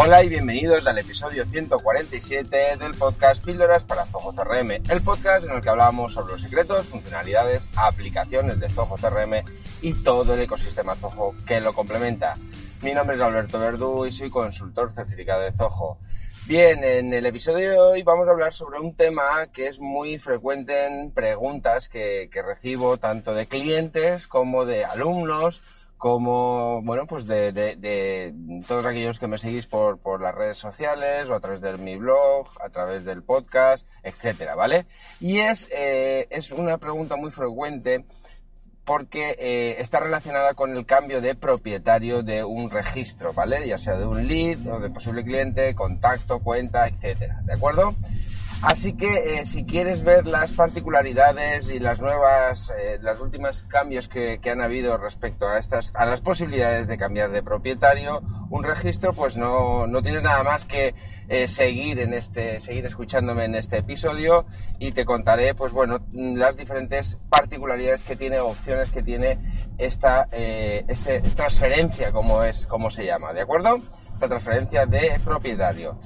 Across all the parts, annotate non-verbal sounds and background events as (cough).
Hola y bienvenidos al episodio 147 del podcast Píldoras para Zoho CRM, el podcast en el que hablamos sobre los secretos, funcionalidades, aplicaciones de Zoho CRM y todo el ecosistema Zoho que lo complementa. Mi nombre es Alberto Verdú y soy consultor certificado de Zoho. Bien, en el episodio de hoy vamos a hablar sobre un tema que es muy frecuente en preguntas que, que recibo tanto de clientes como de alumnos como, bueno, pues de, todos aquellos que me seguís por, por las redes sociales o a través de mi blog, a través del podcast, etcétera, ¿vale? Y es, eh, es una pregunta muy frecuente porque eh, está relacionada con el cambio de propietario de un registro, ¿vale? Ya sea de un lead o de posible cliente, contacto, cuenta, etcétera, ¿de acuerdo? Así que eh, si quieres ver las particularidades y las nuevas, eh, las últimas cambios que, han habido respecto a estas, a las posibilidades de cambiar de propietario un registro, pues no, no tienes nada más que eh, seguir en este, seguir escuchándome en este episodio y te contaré, pues bueno, las diferentes particularidades que tiene, opciones que tiene esta, este transferencia, como es, como se llama, ¿de acuerdo? Esta transferencia de propietario.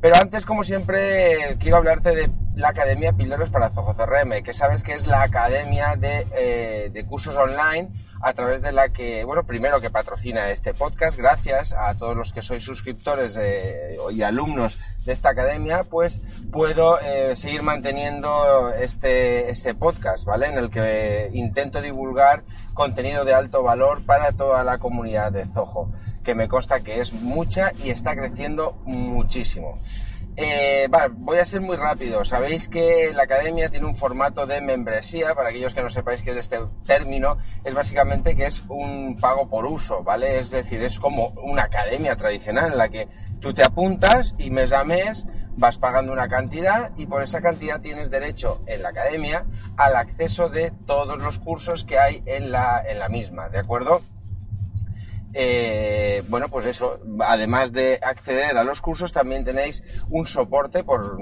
Pero antes, como siempre, quiero hablarte de la Academia Píldoras para Zoho CRM, que sabes que es la academia de, eh, de, cursos online a través de la que, bueno, primero que patrocina este podcast, gracias a todos los que sois suscriptores eh, y alumnos de esta academia, pues puedo eh, seguir manteniendo este, este podcast, ¿vale? En el que intento divulgar contenido de alto valor para toda la comunidad de Zoho que me consta que es mucha y está creciendo muchísimo. Eh, vale, voy a ser muy rápido. Sabéis que la academia tiene un formato de membresía, para aquellos que no sepáis qué es este término, es básicamente que es un pago por uso, ¿vale? Es decir, es como una academia tradicional en la que tú te apuntas y mes a mes vas pagando una cantidad y por esa cantidad tienes derecho en la academia al acceso de todos los cursos que hay en la, en la misma, ¿de acuerdo? Eh, bueno, pues eso, además de acceder a los cursos, también tenéis un soporte por,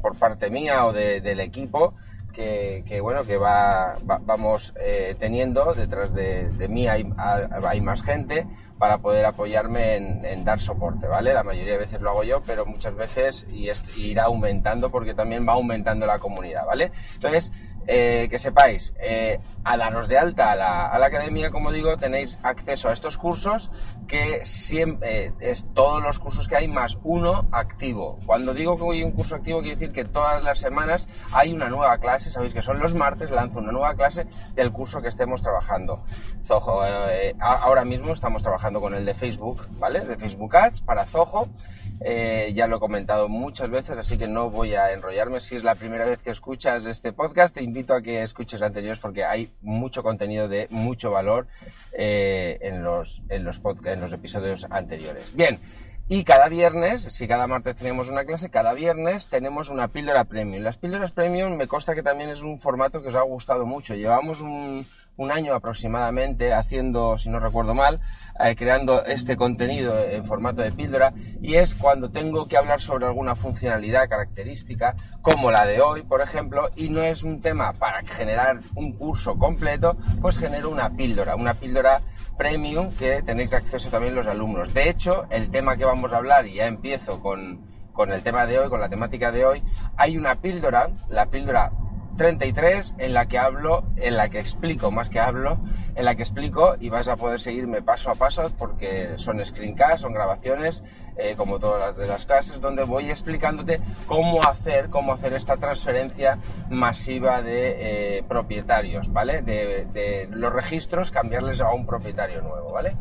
por parte mía o de, del equipo que, que, bueno, que va, va vamos eh, teniendo. Detrás de, de mí hay, hay, más gente para poder apoyarme en, en, dar soporte, ¿vale? La mayoría de veces lo hago yo, pero muchas veces y irá aumentando porque también va aumentando la comunidad, ¿vale? Entonces, eh, que sepáis, eh, a daros de alta a la, a la, academia, como digo, tenéis acceso a estos cursos que siempre eh, es todos los cursos que hay más uno activo. Cuando digo que hay un curso activo, quiere decir que todas las semanas hay una nueva clase, sabéis que son los martes, lanzo una nueva clase del curso que estemos trabajando. Zoho, eh, ahora mismo estamos trabajando con el de Facebook, ¿vale? De Facebook Ads para Zoho. Ya lo he comentado muchas veces, así que no voy a enrollarme. Si es la primera vez que escuchas este podcast, te invito a que escuches anteriores porque hay mucho contenido de mucho valor eh, en, los, en, los en los episodios anteriores. Bien, y cada viernes, si cada martes tenemos una clase, cada viernes tenemos una píldora premium. Las píldoras premium me consta que también es un formato que os ha gustado mucho. Llevamos un, un año aproximadamente haciendo, si no recuerdo mal, eh, creando este contenido en formato de píldora y es cuando tengo que hablar sobre alguna funcionalidad característica, como la de hoy, por ejemplo, y no es un tema para generar un curso completo, pues genero una píldora, una píldora premium que tenéis acceso también los alumnos. De hecho, el tema que vamos a hablar, y ya empiezo con, con el tema de hoy, con la temática de hoy, hay una píldora, la píldora 33 en la que hablo, en la que explico, más que hablo, en la que explico y vas a poder seguirme paso a paso porque son screencasts, son grabaciones, eh, como todas las de las clases, donde voy explicándote cómo hacer, cómo hacer esta transferencia masiva de eh, propietarios, ¿vale? De, los registros, cambiarles a un propietario nuevo, ¿vale?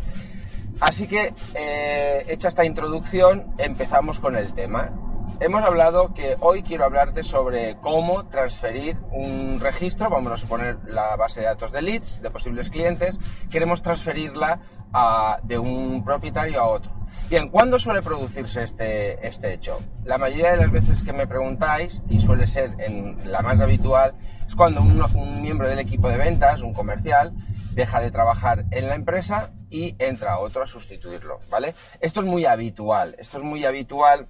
Así que, eh, hecha esta introducción, empezamos con el tema hemos hablado que hoy quiero hablarte sobre cómo transferir un registro, vamos a suponer la base de datos de leads, de posibles clientes, queremos transferirla de un propietario a otro. Bien, ¿cuándo suele producirse este, este hecho? La mayoría de las veces que me preguntáis, y suele ser en la más habitual, es cuando un, miembro del equipo de ventas, un comercial, deja de trabajar en la empresa y entra otro a sustituirlo, ¿vale? Esto es muy habitual, esto es muy habitual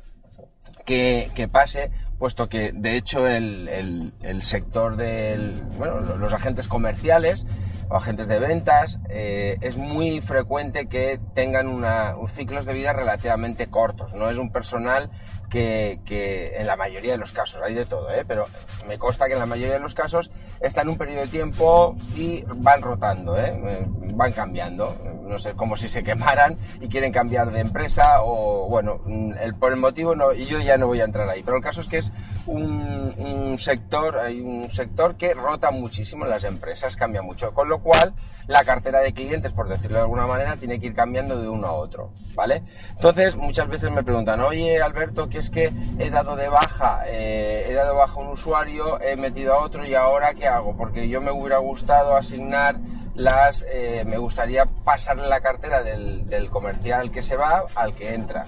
que, que pase puesto que de hecho el, el, sector de bueno, los agentes comerciales o agentes de ventas eh, es muy frecuente que tengan una, ciclos de vida relativamente cortos. No es un personal que, en la mayoría de los casos, hay de todo, ¿eh? pero me consta que en la mayoría de los casos está en un periodo de tiempo y van rotando, ¿eh? eh van cambiando. No sé, como si se (laughs) quemaran y quieren cambiar de empresa o, bueno, el, por el motivo no, y yo ya no voy a entrar ahí. Pero el caso es que es un, un sector, hay un sector que rota muchísimo en las empresas, cambia mucho, con lo cual la cartera de clientes, por decirlo de alguna manera, tiene que ir cambiando de uno a otro, ¿vale? Entonces, muchas veces me preguntan, oye Alberto, ¿qué es que he dado de baja, eh, he dado baja un usuario, he metido a otro y ahora qué hago? Porque yo me hubiera gustado asignar las, eh, me gustaría pasarle la cartera del, del comercial que se va al que entra.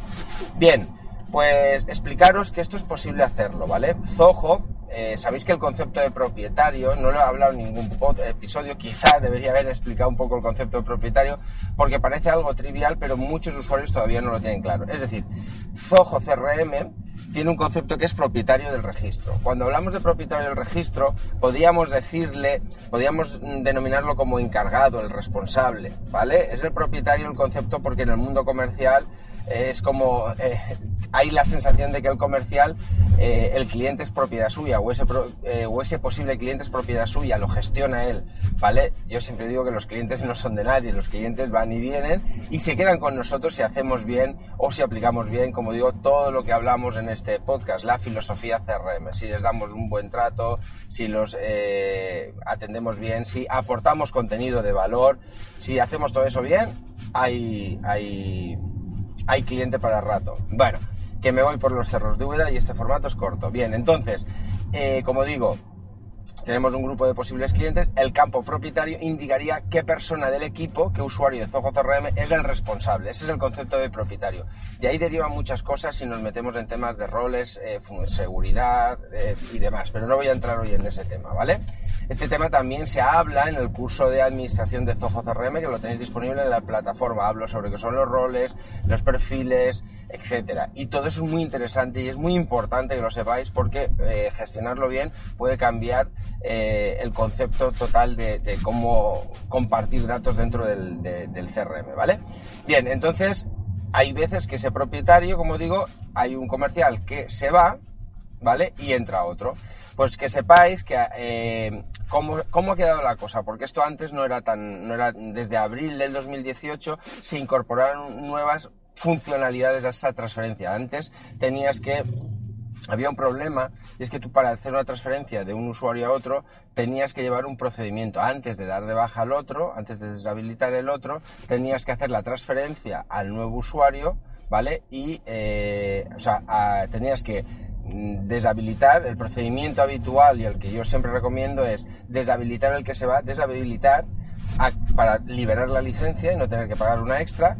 Bien, pues explicaros que esto es posible hacerlo, ¿vale? Zoho eh, sabéis que el concepto de propietario, no lo he hablado en ningún episodio, quizá debería haber explicado un poco el concepto de propietario, porque parece algo trivial, pero muchos usuarios todavía no lo tienen claro. Es decir, Zoho CRM tiene un concepto que es propietario del registro. Cuando hablamos de propietario del registro, podríamos decirle, podríamos denominarlo como encargado, el responsable, ¿vale? Es el propietario el concepto porque en el mundo comercial es como eh, hay la sensación de que el comercial, eh, el cliente es propiedad suya o ese, eh, o ese posible cliente es propiedad suya, lo gestiona él, ¿vale? Yo siempre digo que los clientes no son de nadie, los clientes van y vienen y se quedan con nosotros si hacemos bien o si aplicamos bien, como digo, todo lo que hablamos en este podcast, la filosofía CRM, si les damos un buen trato, si los atendemos bien, si aportamos contenido de valor, si hacemos todo eso bien, hay, hay hay cliente para rato. Bueno, que me voy por los cerros de Úbeda y este formato es corto. Bien, entonces, eh, como digo, tenemos un grupo de posibles clientes, el campo propietario indicaría qué persona del equipo, qué usuario de Zoho CRM es el responsable. Ese es el concepto de propietario. De ahí derivan muchas cosas si nos metemos en temas de roles, eh, seguridad eh, y demás, pero no voy a entrar hoy en ese tema, ¿vale? Este tema también se habla en el curso de administración de Zoho CRM que lo tenéis disponible en la plataforma. Hablo sobre qué son los roles, los perfiles, etcétera. Y todo eso es muy interesante y es muy importante que lo sepáis porque eh, gestionarlo bien puede cambiar eh, el concepto total de, cómo compartir datos dentro del, del CRM, ¿vale? Bien, entonces hay veces que ese propietario, como digo, hay un comercial que se va, ¿vale? Y entra otro. Pues que sepáis que eh, cómo, cómo, ha quedado la cosa, porque esto antes no era tan, no era desde abril del 2018 se incorporaron nuevas funcionalidades a esa transferencia. Antes tenías que había un problema y es que tú para hacer una transferencia de un usuario a otro tenías que llevar un procedimiento. Antes de dar de baja al otro, antes de deshabilitar el otro, tenías que hacer la transferencia al nuevo usuario, ¿vale? Y, eh, o sea, tenías que deshabilitar el procedimiento habitual y el que yo siempre recomiendo es deshabilitar el que se va, deshabilitar para liberar la licencia y no tener que pagar una extra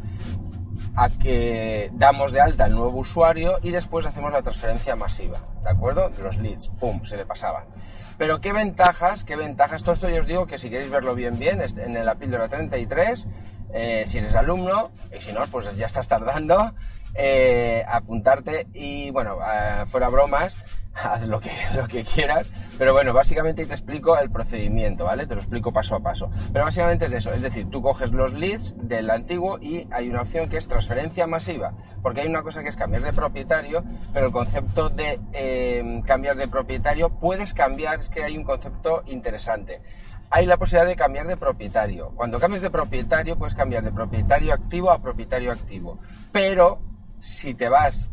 a que damos de alta al nuevo usuario y después hacemos la transferencia masiva, ¿de acuerdo? Los leads, ¡pum!, se le pasaban. Pero qué ventajas, qué ventajas, todo esto yo os digo que si queréis verlo bien bien, en la píldora 33, eh, si eres alumno, y si no, pues ya estás tardando, eh, apuntarte y bueno, eh, fuera bromas, (laughs) haz lo que, lo que quieras, pero bueno, básicamente te explico el procedimiento, ¿vale? Te lo explico paso a paso. Pero básicamente es eso, es decir, tú coges los leads del antiguo y hay una opción que es transferencia masiva, porque hay una cosa que es cambiar de propietario, pero el concepto de em, cambiar de propietario puedes cambiar, es que hay un concepto interesante. Hay la posibilidad de cambiar de propietario. Cuando cambias de propietario, puedes cambiar de propietario activo a propietario activo. Pero si te vas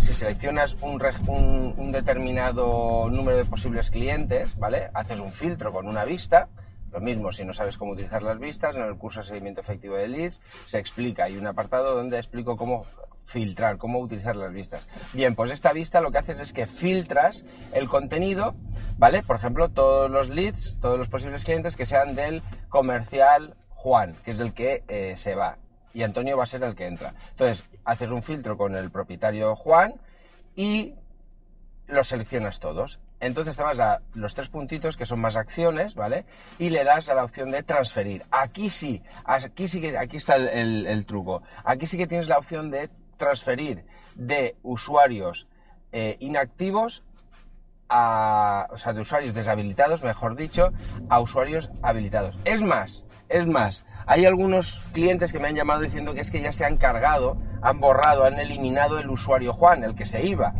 si seleccionas un, determinado número de posibles clientes, ¿vale? Haces un filtro con una vista. Lo mismo, si no sabes cómo utilizar las vistas, en el curso de seguimiento efectivo de leads se explica. Hay un apartado donde explico cómo filtrar, cómo utilizar las vistas. Bien, pues esta vista lo que haces es que filtras el contenido, ¿vale? Por ejemplo, todos los leads, todos los posibles clientes que sean del comercial Juan, que es el que eh, se va, y Antonio va a ser el que entra. Entonces, haces un filtro con el propietario Juan y los seleccionas todos. Entonces te vas a los tres puntitos que son más acciones, ¿vale? Y le das a la opción de transferir. Aquí sí, aquí sí que, aquí está el, truco. Aquí sí que tienes la opción de transferir de usuarios eh, inactivos a, o sea, de usuarios deshabilitados, mejor dicho, a usuarios habilitados. Es más, es más, hay algunos clientes que me han llamado diciendo que es que ya se han cargado, han borrado, han eliminado el usuario Juan, el que se iba.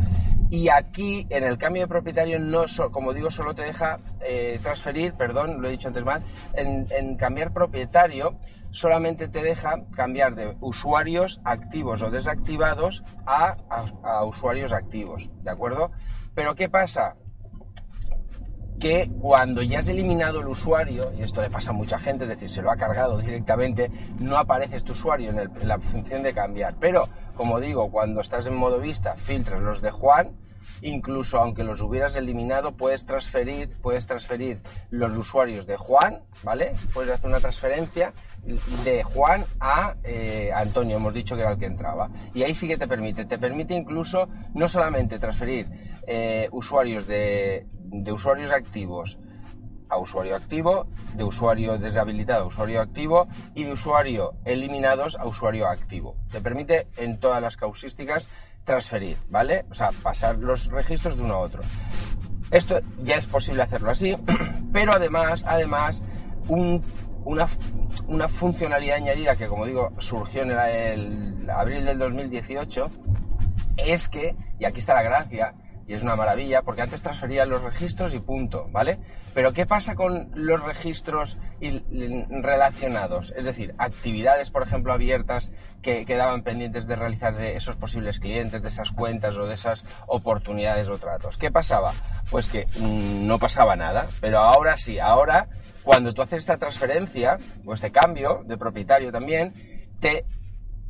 Y aquí, en el cambio de propietario, no como digo, solo te deja eh, transferir, perdón, lo he dicho antes mal, en, cambiar propietario, solamente te deja cambiar de usuarios activos o desactivados a, a usuarios activos, ¿de acuerdo? Pero ¿qué pasa? Que cuando ya has eliminado el usuario, y esto le pasa a mucha gente, es decir, se lo ha cargado directamente, no aparece este usuario en, en, la función de cambiar. Pero, como digo, cuando estás en modo vista, filtras los de Juan incluso aunque los hubieras eliminado, puedes transferir, puedes transferir los usuarios de Juan, ¿vale? Puedes hacer una transferencia de Juan a eh, Antonio, hemos dicho que era el que entraba. Y ahí sí que te permite, te permite incluso no solamente transferir eh, usuarios de, de usuarios activos a usuario activo, de usuario deshabilitado a usuario activo y de usuario eliminados a usuario activo. Te permite en todas las causísticas transferir, ¿vale? O sea, pasar los registros de uno a otro. Esto ya es posible hacerlo así, (clears throat) pero además, además, una, una, funcionalidad añadida que, como digo, surgió en el abril del 2018, es que, y aquí está la gracia, y es una maravilla porque antes transfería los registros y punto, ¿vale? Pero ¿qué pasa con los registros relacionados? Es decir, actividades, por ejemplo, abiertas que quedaban pendientes de realizar de esos posibles clientes, de esas cuentas o de esas oportunidades o tratos. ¿Qué pasaba? Pues que mm, no pasaba nada, pero ahora sí, ahora cuando tú haces esta transferencia o este cambio de propietario también, te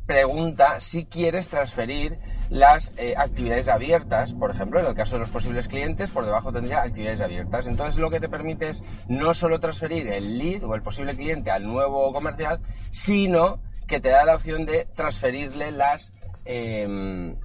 pregunta si quieres transferir las eh, actividades abiertas, por ejemplo, en el caso de los posibles clientes, por debajo tendría actividades abiertas. Entonces lo que te permite es no solo transferir el lead o el posible cliente al nuevo comercial, sino que te da la opción de transferirle las... Em,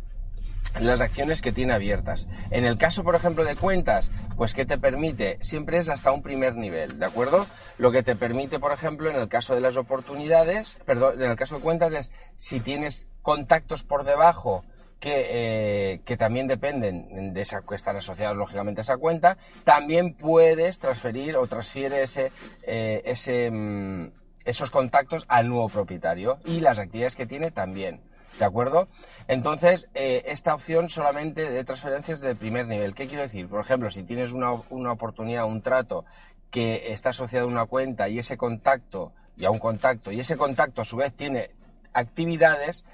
las acciones que tiene abiertas. En el caso, por ejemplo, de cuentas, pues que te permite, siempre es hasta un primer nivel, ¿de acuerdo? Lo que te permite, por ejemplo, en el caso de las oportunidades, perdón, en el caso de cuentas es si tienes contactos por debajo que, eh, que, también dependen de esa, que están asociados lógicamente a esa cuenta, también puedes transferir o transfiere ese, eh, ese, mm, esos contactos al nuevo propietario y las actividades que tiene también. ¿De acuerdo? Entonces, eh, esta opción solamente de transferencias de primer nivel. ¿Qué quiero decir? Por ejemplo, si tienes una, una oportunidad, un trato que está asociado a una cuenta y ese contacto, y a un contacto, y ese contacto a su vez tiene actividades,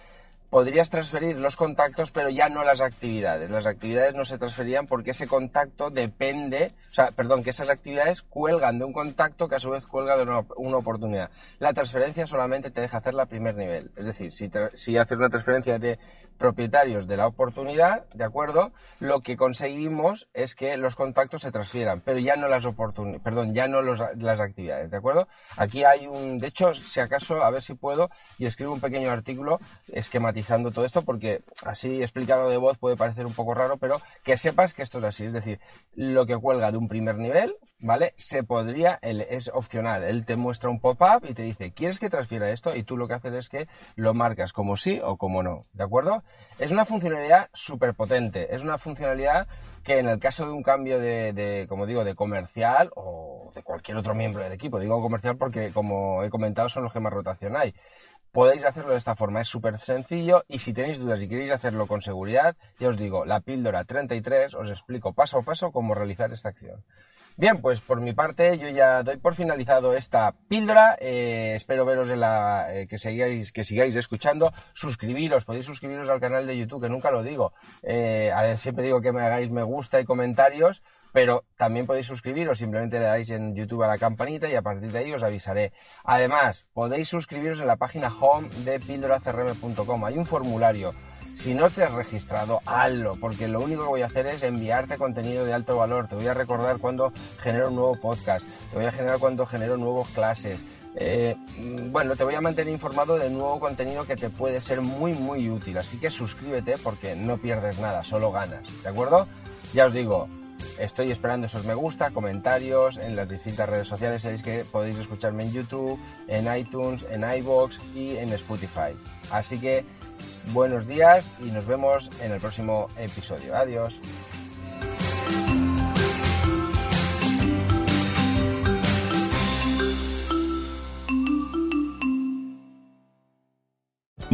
podrías transferir los contactos, pero ya no las actividades. Las actividades no se transferían porque ese contacto depende, o sea, perdón, que esas actividades cuelgan de un contacto que a su vez cuelga de una, oportunidad. La transferencia solamente te deja hacer la primer nivel. Es decir, si, si haces una transferencia de propietarios de la oportunidad, ¿de acuerdo? Lo que conseguimos es que los contactos se transfieran, pero ya no las oportunidades, perdón, ya no las actividades, ¿de acuerdo? Aquí hay un, de hecho, si acaso, a ver si puedo, y escribo un pequeño artículo esquematizando todo esto, porque así explicado de voz puede parecer un poco raro, pero que sepas que esto es así, es decir, lo que cuelga de un primer nivel, ¿vale? Se podría, es opcional, él te muestra un pop-up y te dice, ¿quieres que transfiera esto? Y tú lo que haces es que lo marcas como sí o como no, ¿de acuerdo? Es una funcionalidad súper potente, es una funcionalidad que en el caso de un cambio de, como digo, de comercial o de cualquier otro miembro del equipo, digo comercial porque como he comentado son los que más rotación hay, podéis hacerlo de esta forma, es súper sencillo y si tenéis dudas y queréis hacerlo con seguridad, ya os digo, la píldora 33 os explico paso a paso cómo realizar esta acción. Bien, pues por mi parte yo ya doy por finalizado esta píldora. Eh, espero veros en la eh, que sigáis que sigáis escuchando. Suscribiros, podéis suscribiros al canal de YouTube, que nunca lo digo. Eh, siempre digo que me hagáis me gusta y comentarios, pero también podéis suscribiros. Simplemente le dais en YouTube a la campanita y a partir de ahí os avisaré. Además, podéis suscribiros en la página home de píldoracrm.com. Hay un formulario Si no te has registrado, hazlo, porque lo único que voy a hacer es enviarte contenido de alto valor. Te voy a recordar cuando genero un nuevo podcast, te voy a generar cuando genero nuevas clases. Eh, bueno, te voy a mantener informado de nuevo contenido que te puede ser muy, muy útil. Así que suscríbete porque no pierdes nada, solo ganas. ¿De acuerdo? Ya os digo, Estoy esperando esos me gusta, comentarios en las distintas redes sociales. Sabéis que podéis escucharme en YouTube, en iTunes, en iBox y en Spotify. Así que buenos días y nos vemos en el próximo episodio. Adiós.